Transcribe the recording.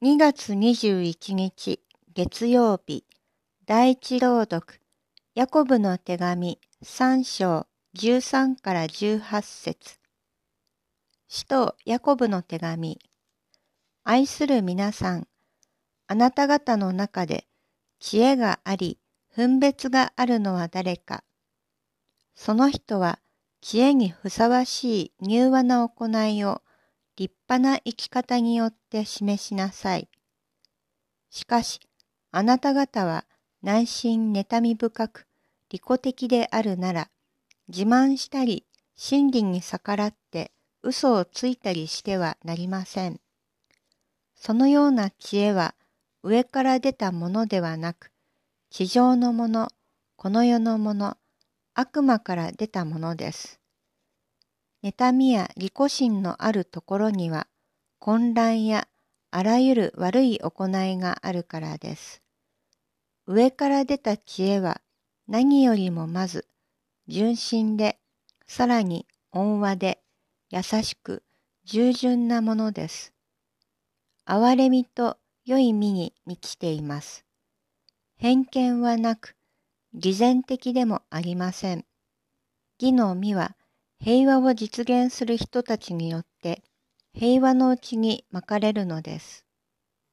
2月21日月曜日第一朗読ヤコブの手紙3章13から18節。使徒ヤコブの手紙愛する皆さんあなた方の中で知恵があり分別があるのは誰か。その人は知恵にふさわしい柔和な行いを立派な生き方によって示しなさい。しかし、あなた方は内心妬み深く利己的であるなら、自慢したり真理に逆らって嘘をついたりしてはなりません。そのような知恵は上から出たものではなく、地上のもの、この世のもの、悪魔から出たものです。妬みや利己心のあるところには混乱やあらゆる悪い行いがあるからです。上から出た知恵は何よりもまず純真でさらに温和で優しく従順なものです。憐れみと良い身に満ちています。偏見はなく偽善的でもありません。義の実は平和を実現する人たちによって平和のうちにまかれるのです。